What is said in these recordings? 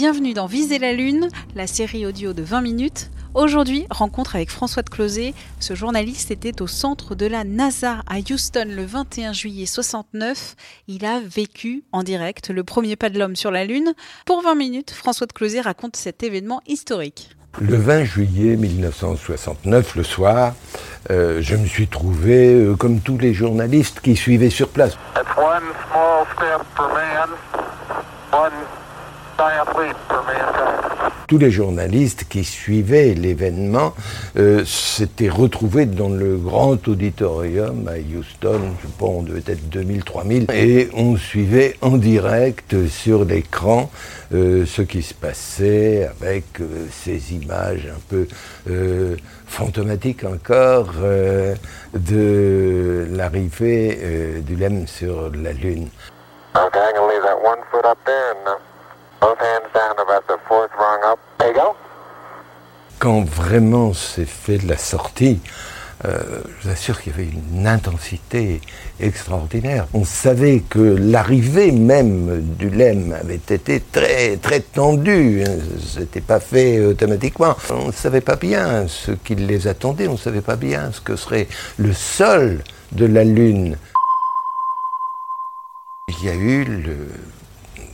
Bienvenue dans Viser la Lune, la série audio de 20 minutes. Aujourd'hui, rencontre avec François de Closet. Ce journaliste était au centre de la NASA à Houston le 21 juillet 69. Il a vécu en direct le premier pas de l'homme sur la Lune. Pour 20 minutes, François de Closet raconte cet événement historique. Le 20 juillet 1969, le soir, euh, je me suis trouvé, euh, comme tous les journalistes qui suivaient sur place, That's one small step for tous les journalistes qui suivaient l'événement euh, s'étaient retrouvés dans le grand auditorium à Houston, je sais pas, on devait être 2000, 3000, et on suivait en direct sur l'écran euh, ce qui se passait avec euh, ces images un peu euh, fantomatiques encore euh, de l'arrivée euh, du LEM sur la Lune. Okay, Quand vraiment s'est fait la sortie, euh, je vous assure qu'il y avait une intensité extraordinaire. On savait que l'arrivée même du LEM avait été très, très tendue. hein. C'était pas fait automatiquement. On ne savait pas bien ce qui les attendait. On ne savait pas bien ce que serait le sol de la Lune. Il y a eu le-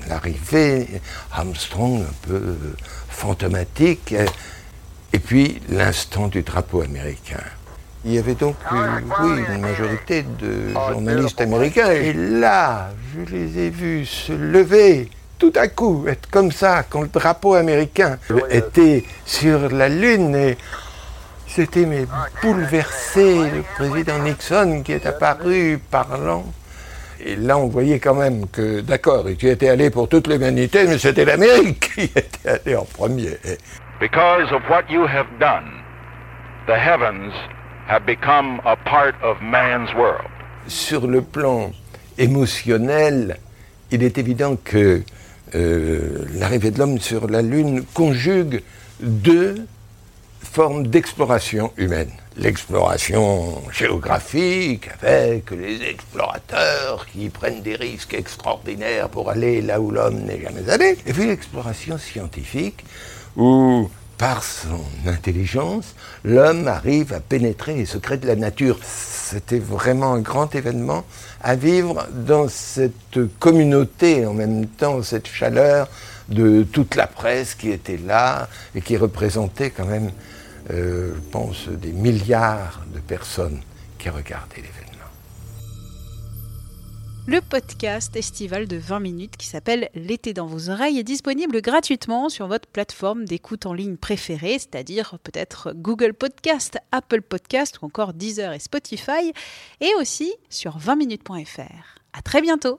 l'arrivée Armstrong un peu euh, fantomatique, euh, et puis l'instant du drapeau américain. Il y avait donc, euh, oui, une majorité de journalistes américains, et là, je les ai vus se lever tout à coup, être comme ça, quand le drapeau américain était sur la Lune, et c'était mais bouleversé, le président Nixon qui est apparu parlant. Et là, on voyait quand même que, d'accord, tu étais allé pour toute l'humanité, mais c'était l'Amérique qui était allé en premier. Because of what you have done, the heavens have become a part of man's world. Sur le plan émotionnel, il est évident que euh, l'arrivée de l'homme sur la Lune conjugue deux formes d'exploration humaine. L'exploration géographique avec les explorateurs qui prennent des risques extraordinaires pour aller là où l'homme n'est jamais allé. Et puis l'exploration scientifique où, par son intelligence, l'homme arrive à pénétrer les secrets de la nature. C'était vraiment un grand événement à vivre dans cette communauté, en même temps cette chaleur de toute la presse qui était là et qui représentait quand même, euh, je pense, des milliards de personnes qui regardaient l'événement. Le podcast estival de 20 minutes qui s'appelle L'été dans vos oreilles est disponible gratuitement sur votre plateforme d'écoute en ligne préférée, c'est-à-dire peut-être Google Podcast, Apple Podcast ou encore Deezer et Spotify, et aussi sur 20minutes.fr. À très bientôt!